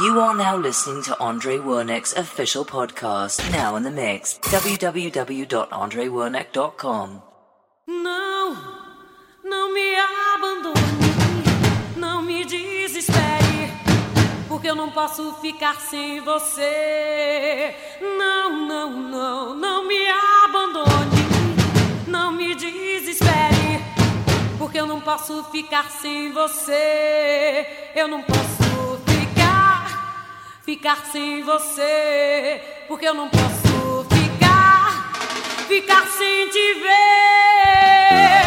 You are now listening to Andre Wernick's official podcast, Now in the Mix, www.andrewernick.com. Não, não me abandone, não me desespere, porque eu não posso ficar sem você. Não, não, não, não me abandone, não me desespere, porque eu não posso ficar sem você. Eu não posso ficar sem você, porque eu não posso ficar, ficar sem te ver.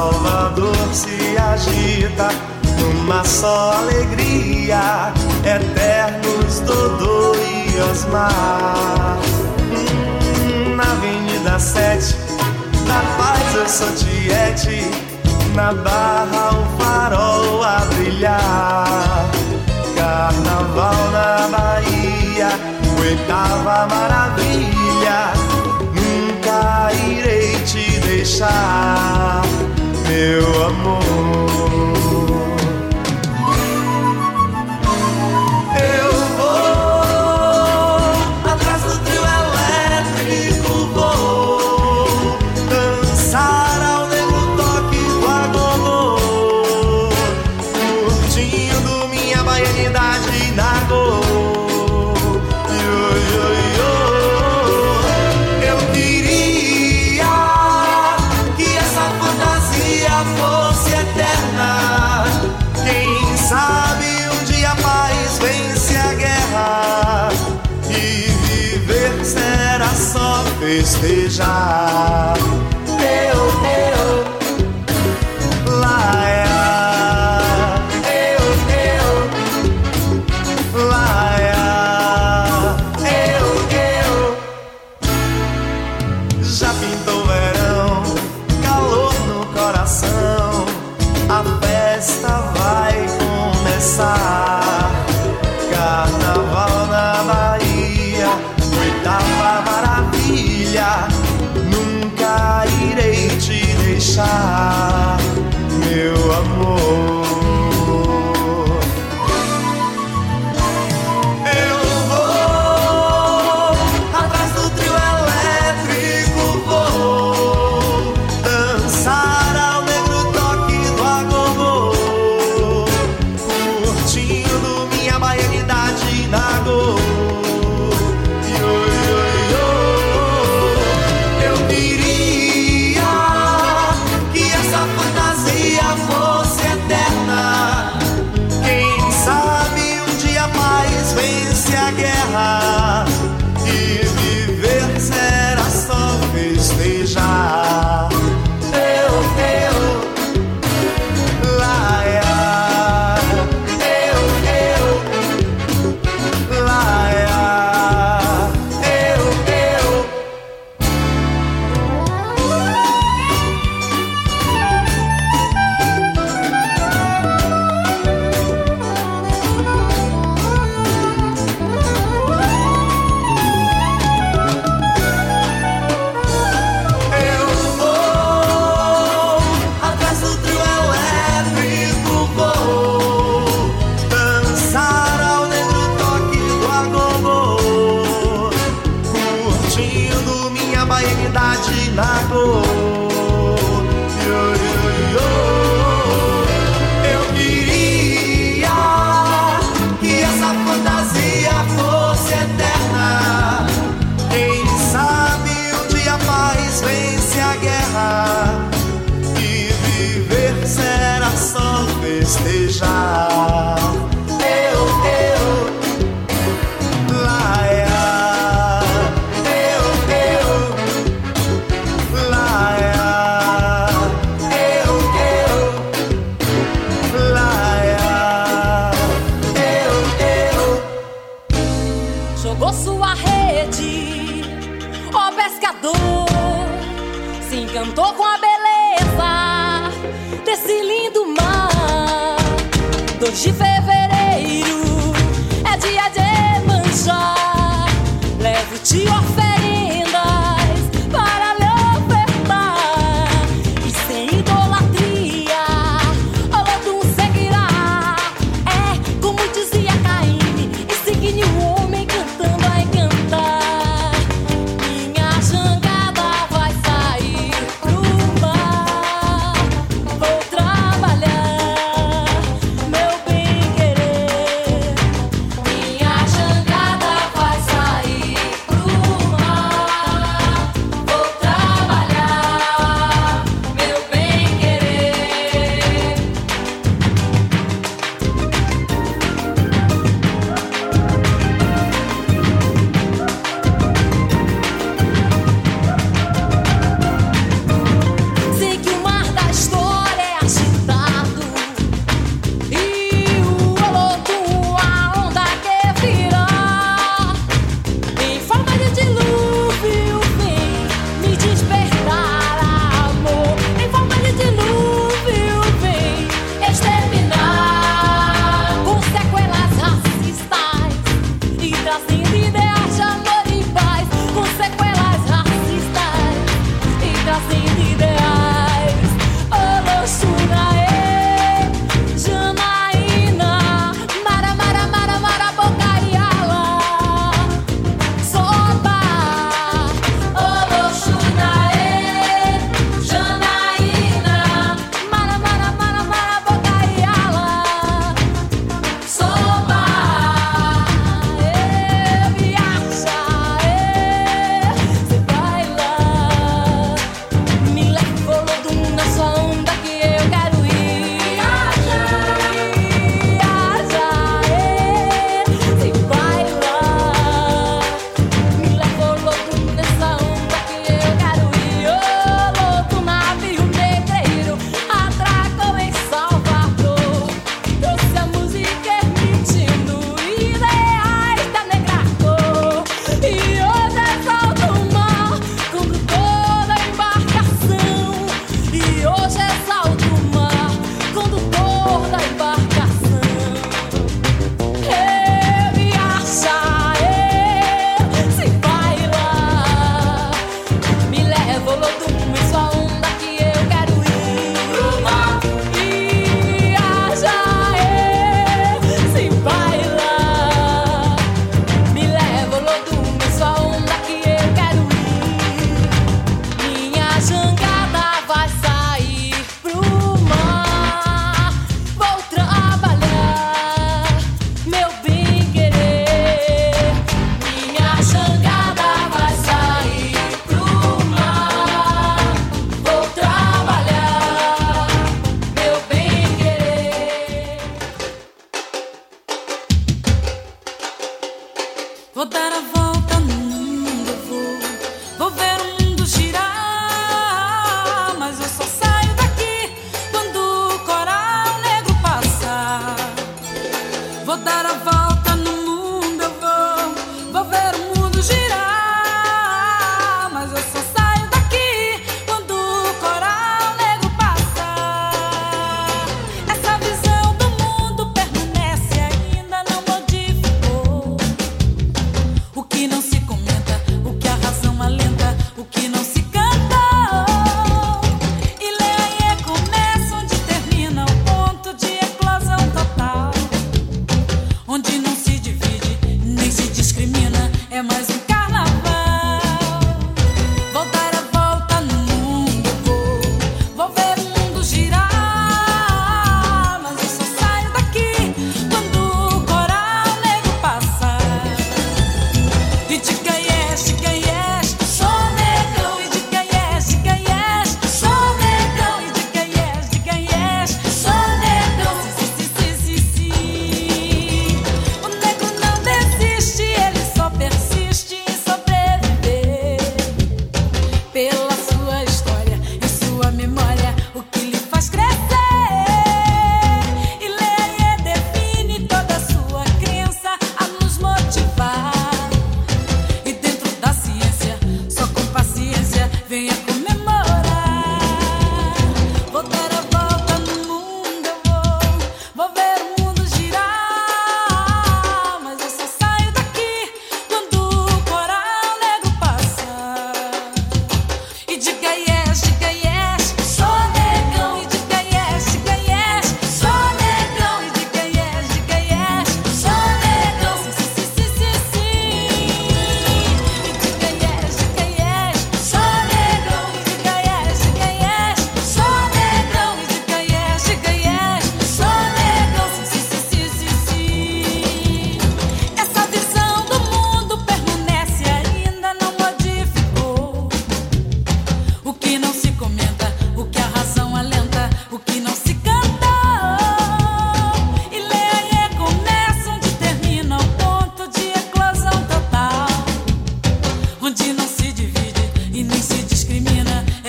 Salvador se agita numa só alegria, eternos Dodô e Osmar. Na Avenida 7, na paz eu sou Tiete, na barra o farol a brilhar. Carnaval na Bahia, oitava maravilha, nunca irei te deixar meu amor. encantou com a beleza desse lindo mar. 2 de fevereiro é dia de manchar. Levo-te oferta.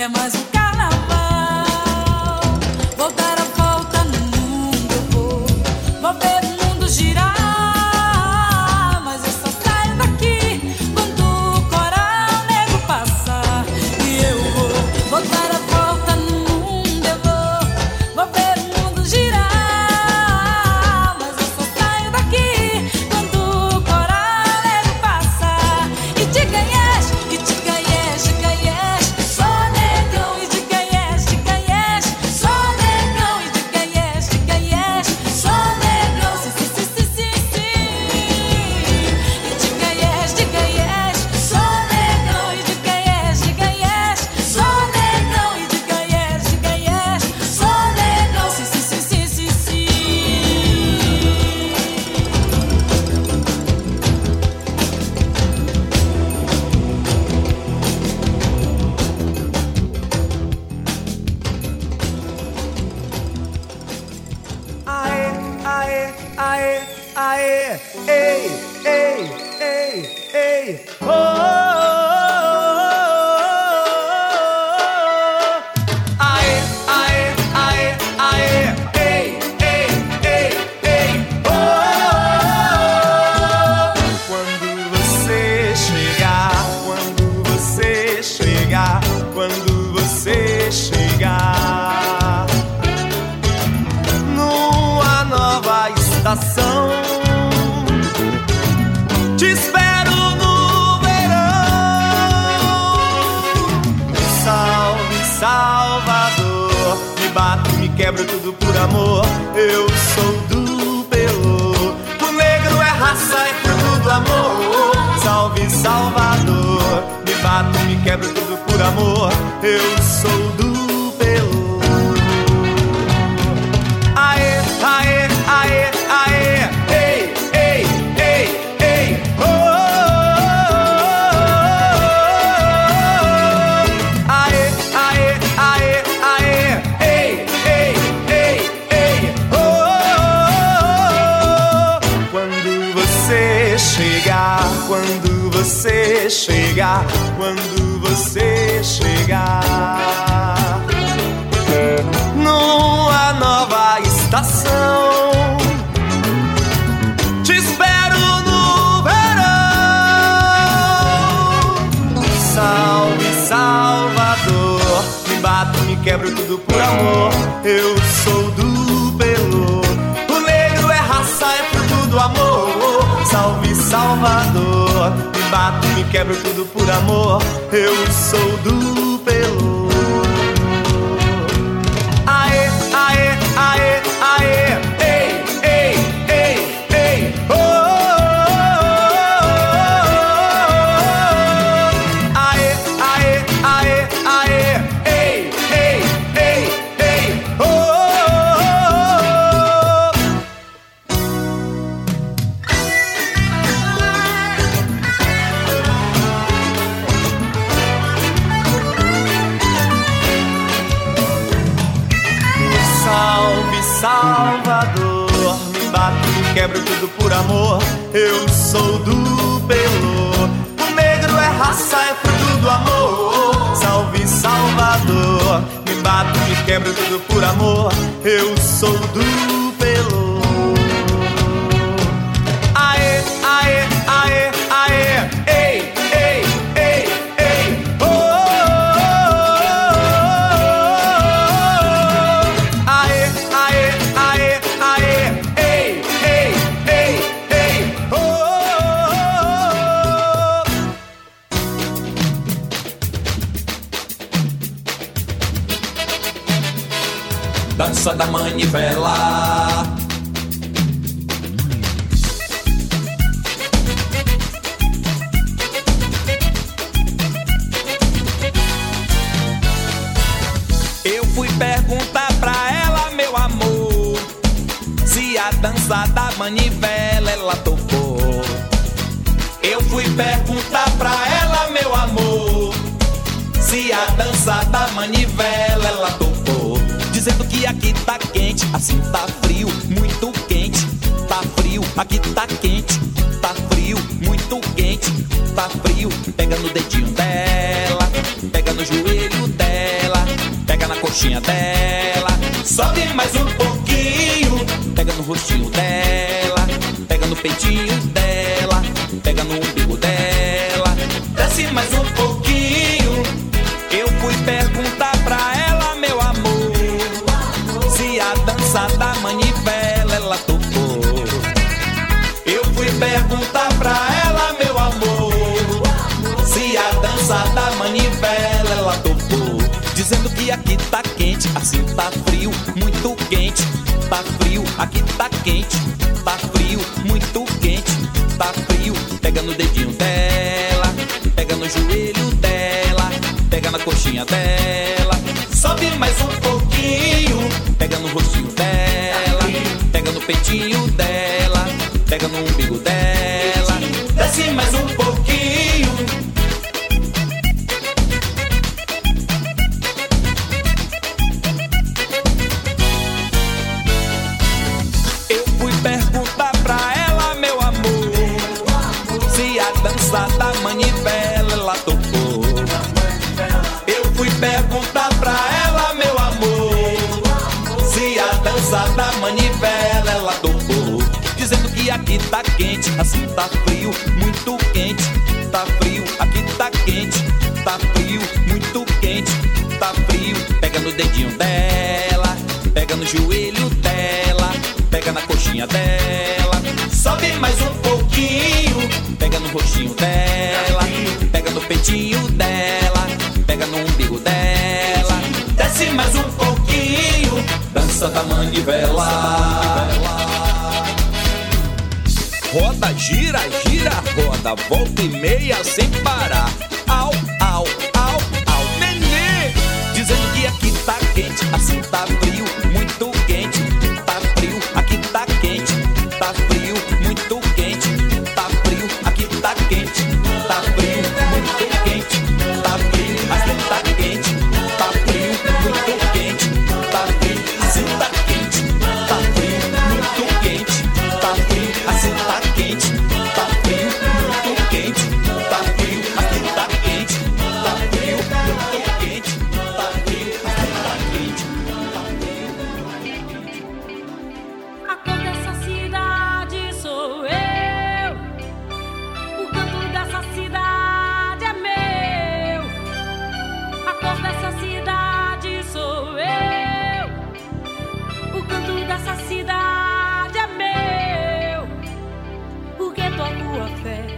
É mais um quebro tudo por amor. Eu sou amor, eu sou do Belo. O negro é raça, é fruto do amor. Salve Salvador, me bato, me quebro tudo por amor, eu sou do Eu sou do Belo. O negro é raça, é fruto do amor. Salve Salvador. Me bato, me quebro tudo por amor. Eu sou do volta e meia play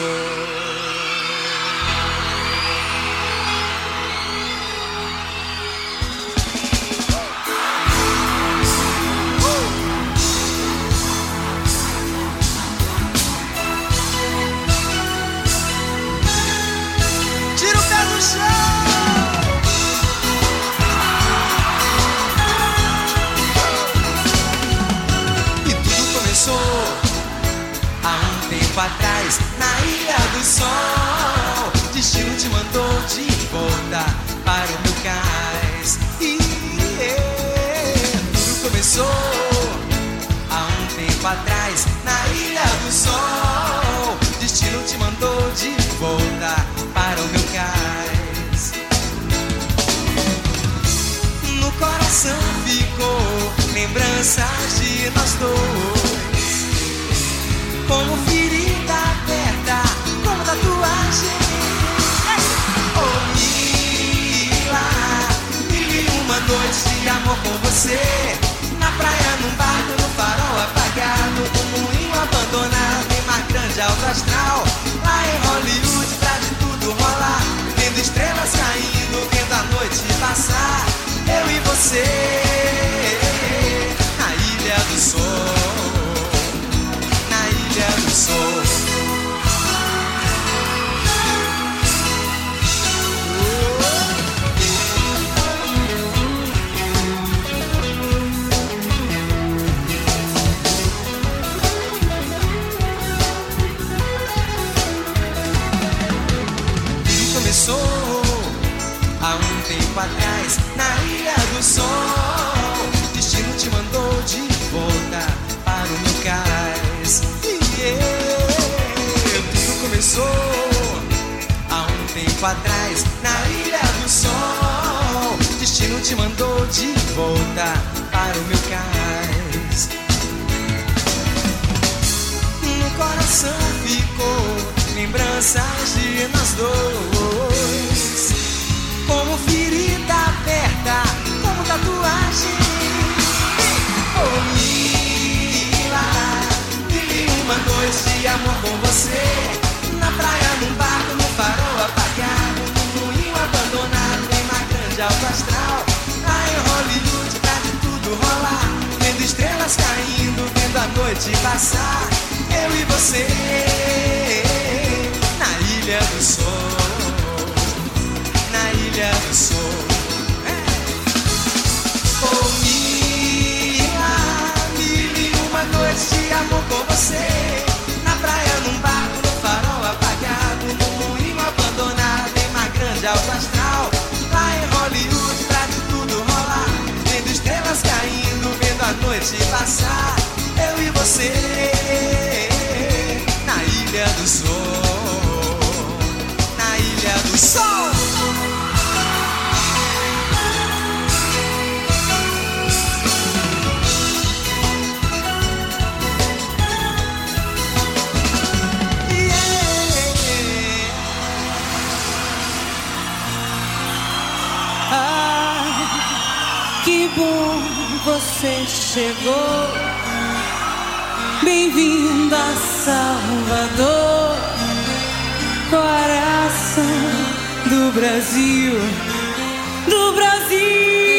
do Sol. Destino te mandou de volta para o meu cais. E tudo começou há um tempo atrás na Ilha do Sol. Destino te mandou de volta para o meu cais. No coração ficou lembranças de nós dois. Como como Oh, Mila, mil e uma noites de amor com você. Na praia, num barco, no farol apagado, num moinho abandonado, em mar grande, alto astral. Lá em Hollywood, pra de tudo rolar. Vendo estrelas caindo, vendo a noite passar. Eu e você, na ilha do sol. Há um tempo atrás na Ilha do Sol. Destino te mandou de volta para o meu cais. E eu, tudo começou há um tempo atrás na Ilha do Sol. Destino te mandou de volta para o meu cais. No coração ficou lembranças de nós dois. Como ferida aberta, como tatuagem. Oh, Mila, vivi uma noite de amor com você. Na praia, num barco, no farol apagado, num moinho abandonado, em uma grande alto astral. Lá em Hollywood, pra de tudo rolar. Vendo estrelas caindo, vendo a noite passar. Eu e você, na ilha do sol. Ilha do sol. Oh, Mila, mil e uma noites de amor com você. Na praia, num barco, no farol apagado, num moinho abandonado, em uma grande alto astral. Lá em Hollywood, pra de tudo rolar. Vendo estrelas caindo, vendo a noite passar. Eu e você, na ilha do sol. Na ilha do sol. Chegou. Bem-vindo a Salvador, coração do Brasil, do Brasil.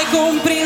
Vai compreender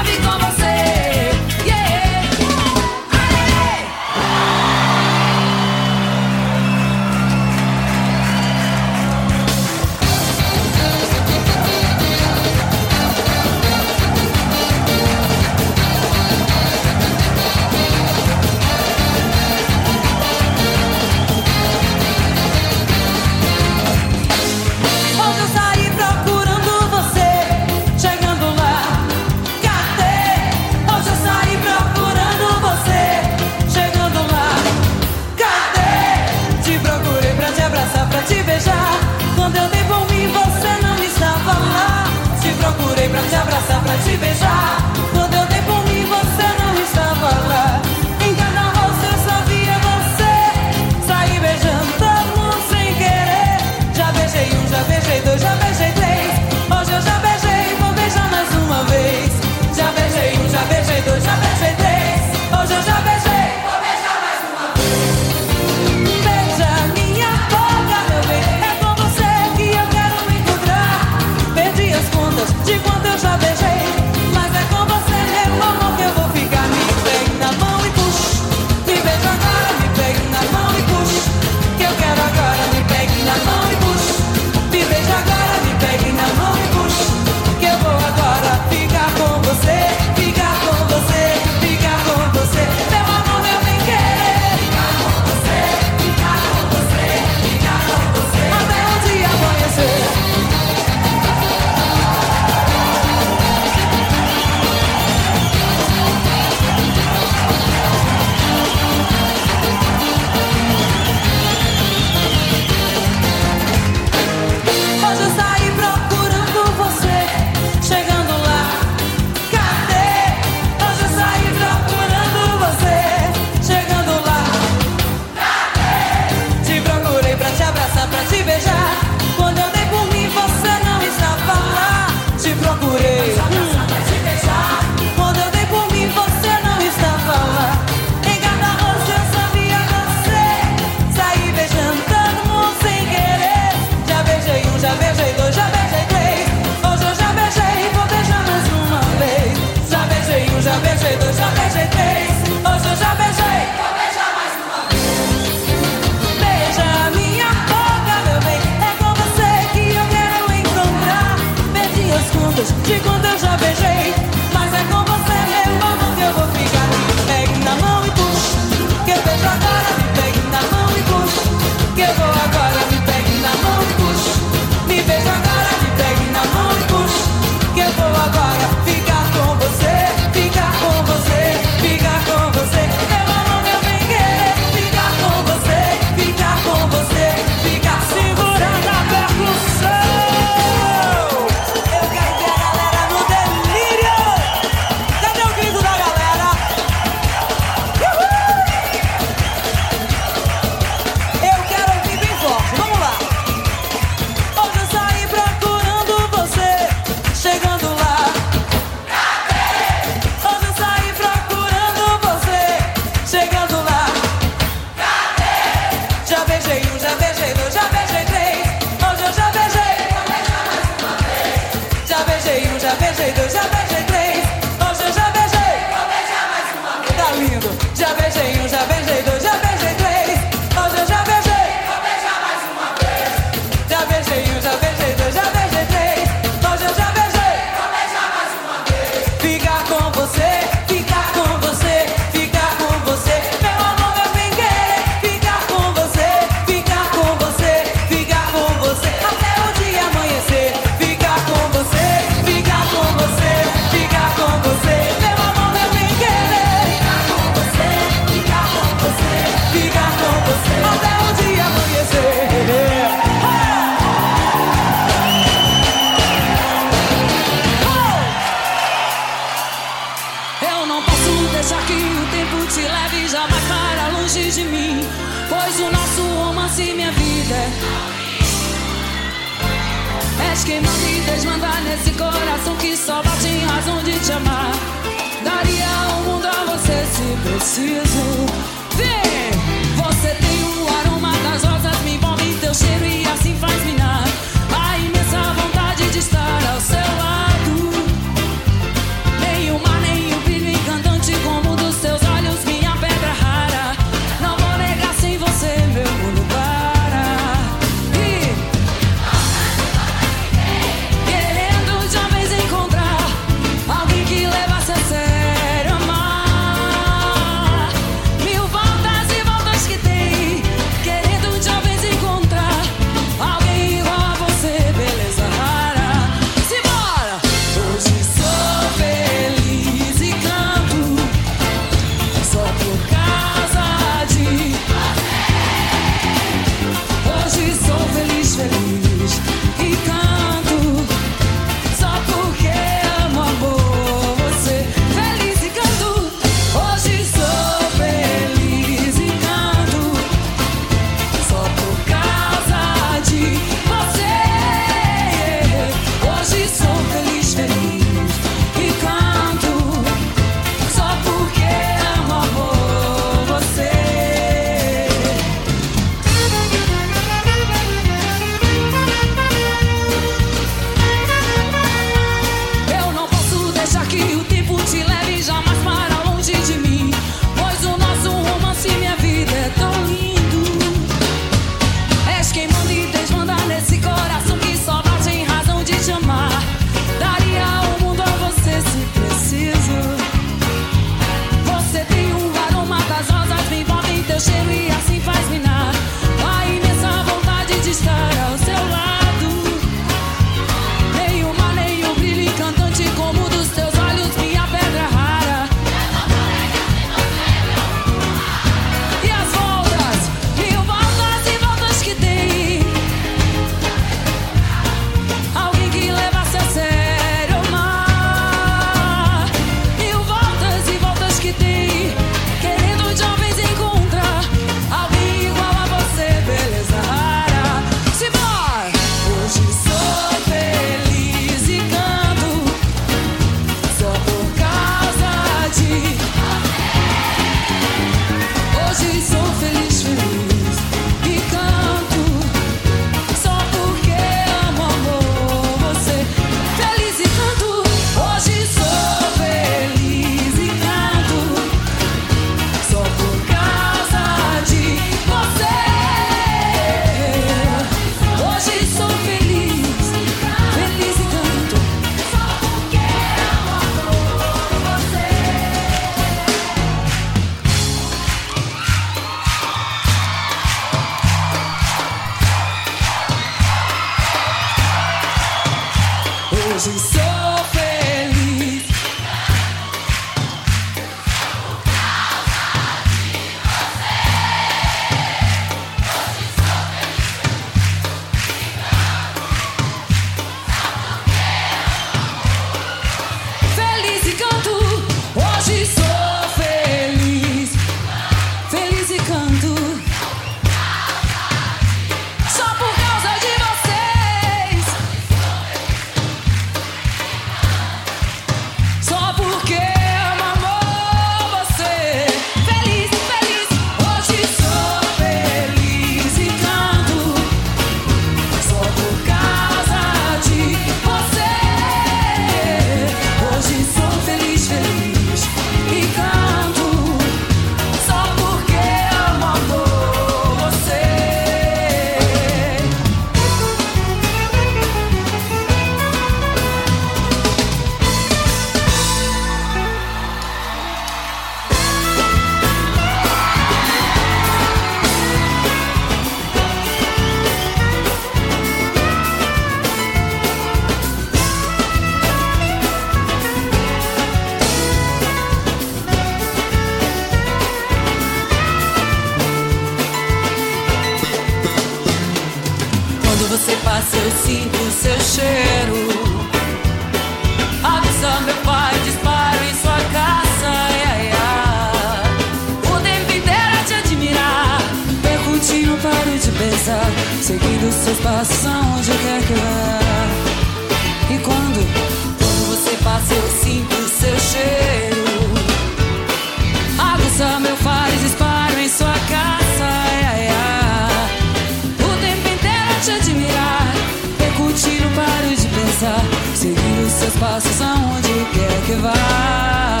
passos aonde quer que vá.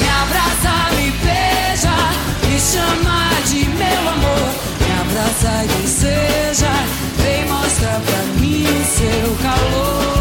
Me abraça, me beija, me chama de meu amor. Me abraça e seja, vem mostra pra mim o seu calor.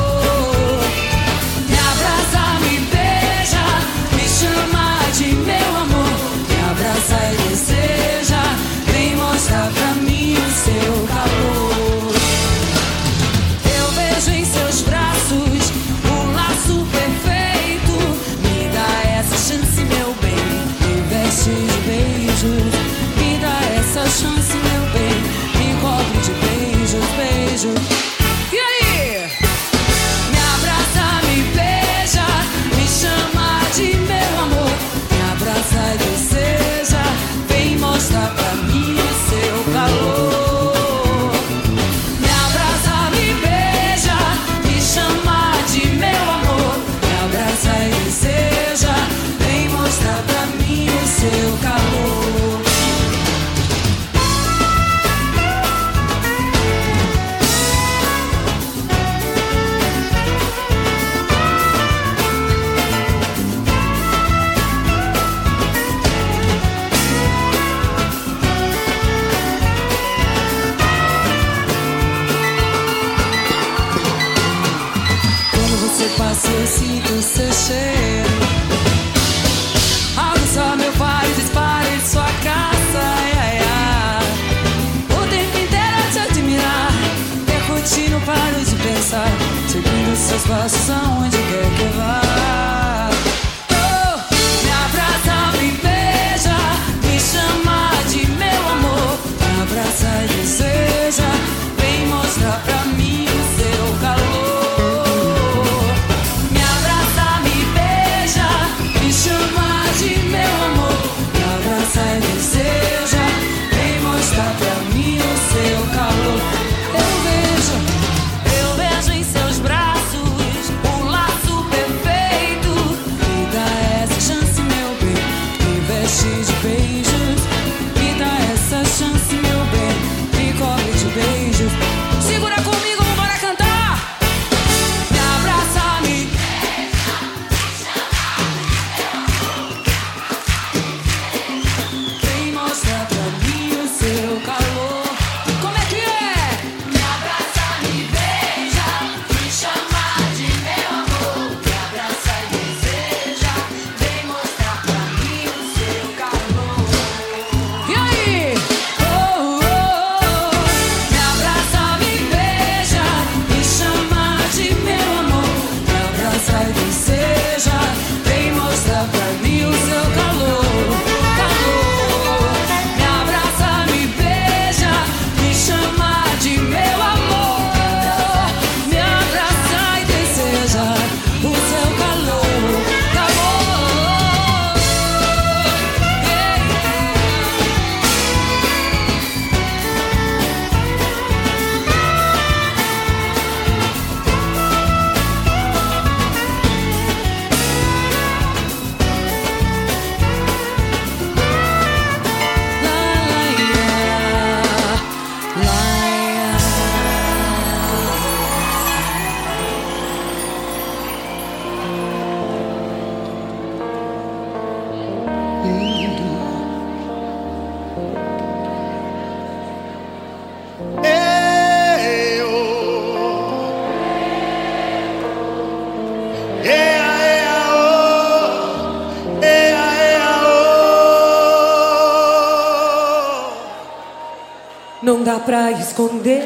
esconder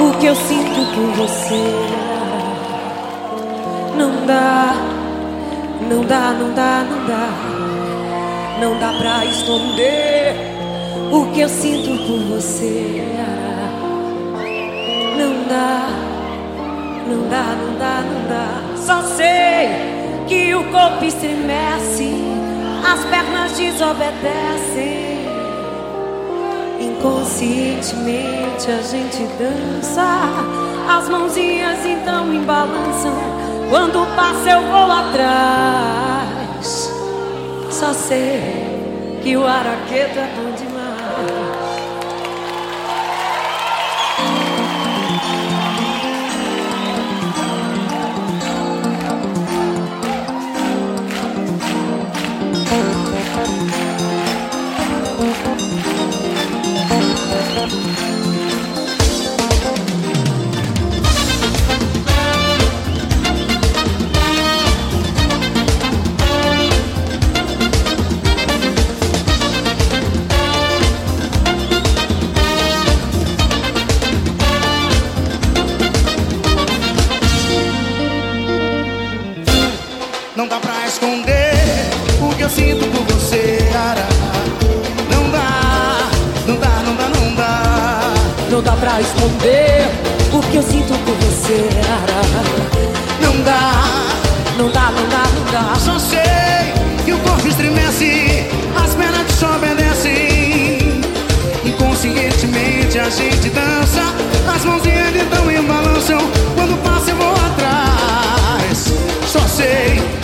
o que eu sinto por você. Não dá, não dá, não dá, não dá. Não dá pra esconder o que eu sinto por você. Não dá, não dá, não dá, não dá. Só sei que o corpo estremece, as pernas desobedecem. Conscientemente a gente dança, as mãozinhas então em balançam. Quando passa eu vou atrás. Só sei que o araqueto é bonito. Não dá, Não dá, não dá, não dá. só sei que o corpo estremece, as pernas te só obedecem. Inconscientemente a gente dança, as mãozinhas então e balançam. Quando passa eu vou atrás. Só sei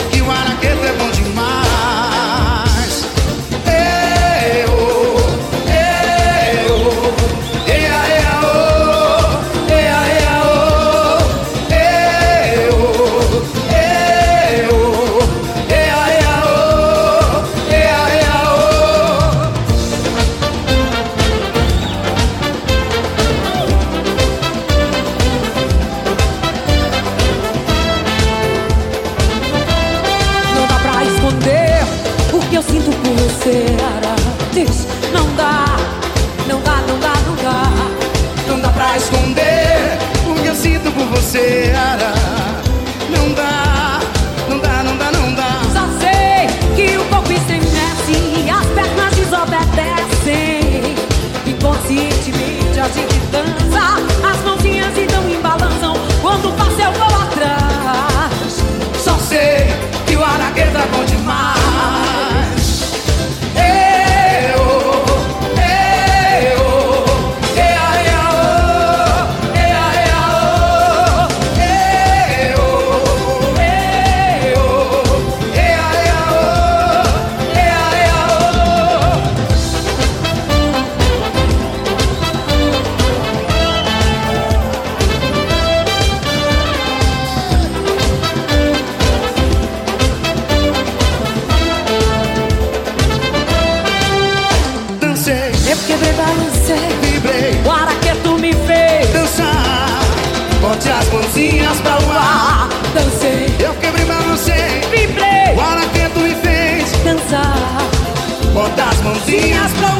as mãozinhas pra o ar. Dancei, Eu quebrei, balancei. vibrei, O me fez. dançar Bota as mãozinhas Dias pro ar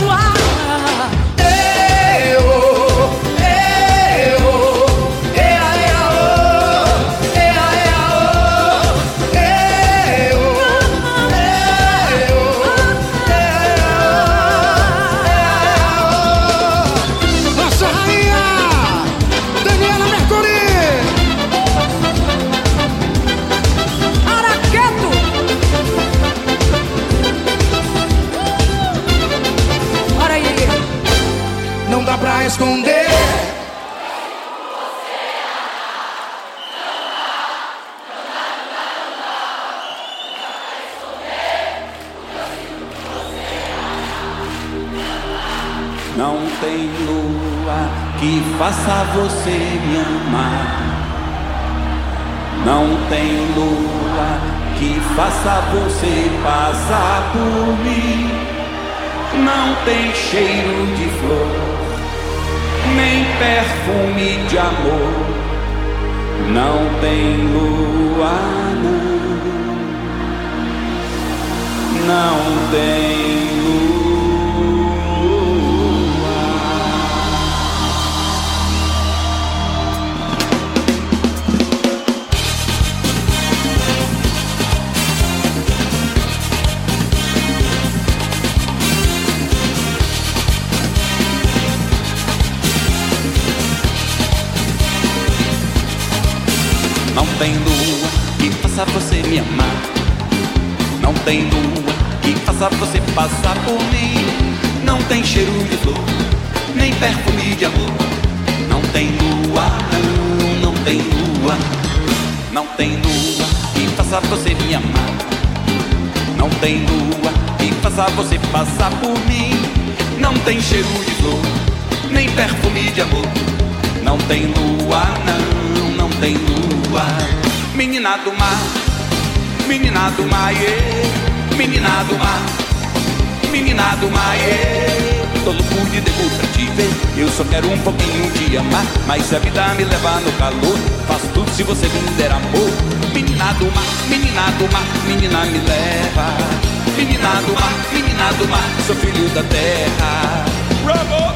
mim. Não tem cheiro de flor, nem perfume de amor. Não tem lua, não. Não tem faça você me amar. Não tem lua que faça você passar por mim. Não tem cheiro de flor, nem perfume de amor. Não tem lua, não, não tem lua. Não tem lua que faça você me amar. Não tem lua que faça você passar por mim. Não tem cheiro de flor, nem perfume de amor. Não tem lua, não, não tem lua. Menina do mar, menina do mar, yeah. menina do mar, menina do mar, yeah. Tô louco de devo pra te ver. Eu só quero um pouquinho de amar, mas a vida me levar no calor, faço tudo se você me der amor. Menina do mar, menina do mar, menina me leva. Menina do mar, menina do mar, sou filho da terra. Bravo!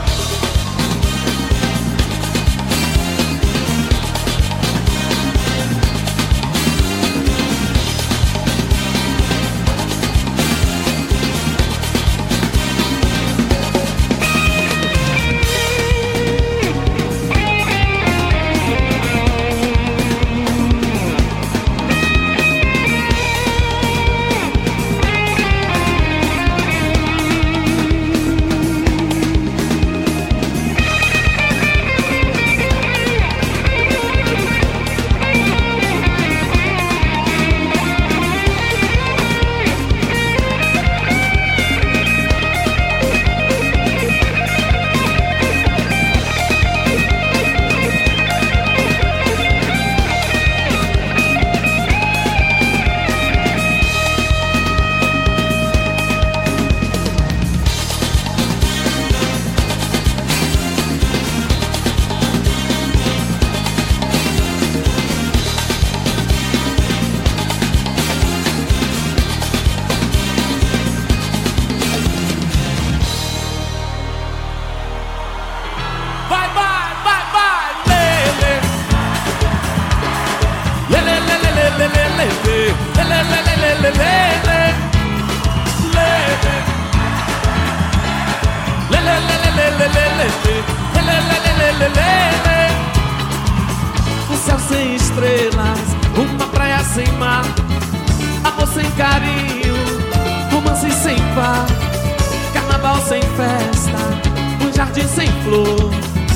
Jardim sem flor.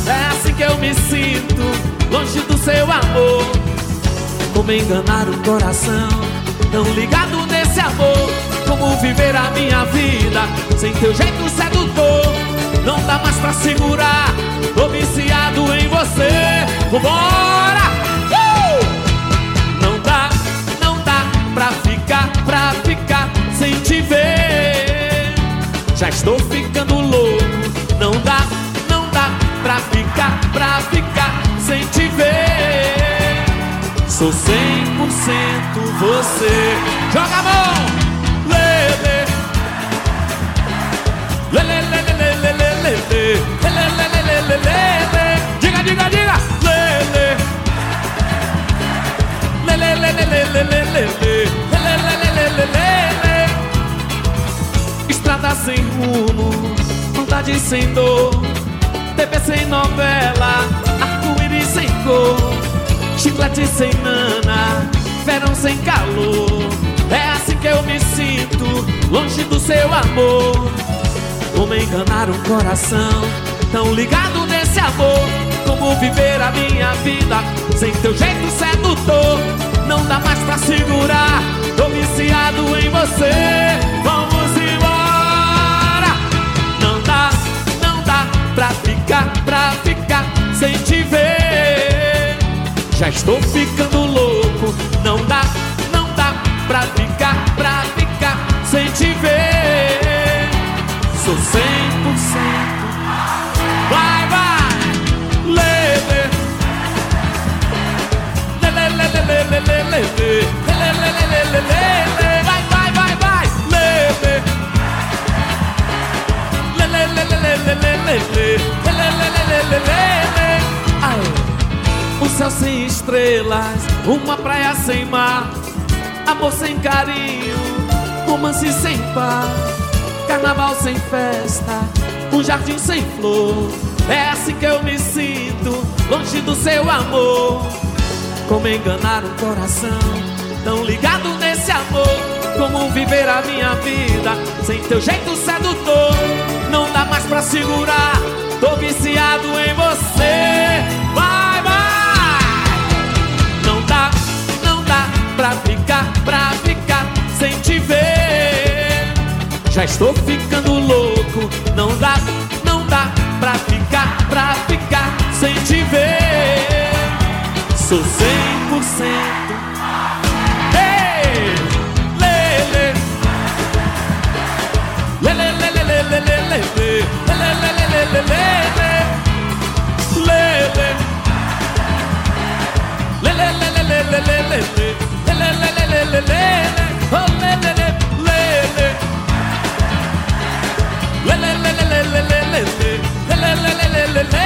É assim que eu me sinto, longe do seu amor. Como enganar o coração, tão ligado nesse amor. Como viver a minha vida sem teu jeito sedutor. Não dá mais pra segurar, tô viciado em você. Vambora! Uh! Não dá, não dá pra ficar, pra ficar sem te ver. Já estou ficando louco. Não dá, não dá pra ficar, pra ficar sem te ver. Sou 100% você. Joga a mão! Lele. Lele, lele, lele, lele, lele. Lele, lele, lele. Diga, diga, diga. Lele. Lele, lele, lele, lele, lele. Lele, lele, lele, sem rumo, vontade sem dor. TV sem novela, arco-íris sem cor. Chiclete sem nana, verão sem calor. É assim que eu me sinto, longe do seu amor. Como enganar um coração, tão ligado nesse amor. Como viver a minha vida sem teu jeito sedutor. Não dá mais pra segurar, tô viciado em você. Ficar, pra ficar sem te ver. Já estou ficando louco, não dá, não dá pra ficar, pra ficar sem te ver. Sou 100%. Vai, vai! Lele. Lele, lele, lele, lele, lele. Lele, lele, lele. Vai, vai, vai, vai! Lele, lele, lele, lele, lele. Lele, Céu sem estrelas, uma praia sem mar, amor sem carinho, romance sem par, carnaval sem festa, um jardim sem flor. É assim que eu me sinto, longe do seu amor. Como enganar um coração, tão ligado nesse amor. Como viver a minha vida sem teu jeito sedutor. Não dá mais pra segurar, tô viciado em você. pra ficar, pra ficar sem te ver. Já estou ficando louco, não dá, não dá pra ficar, pra ficar sem te ver. Sou cem por cento. le le le le le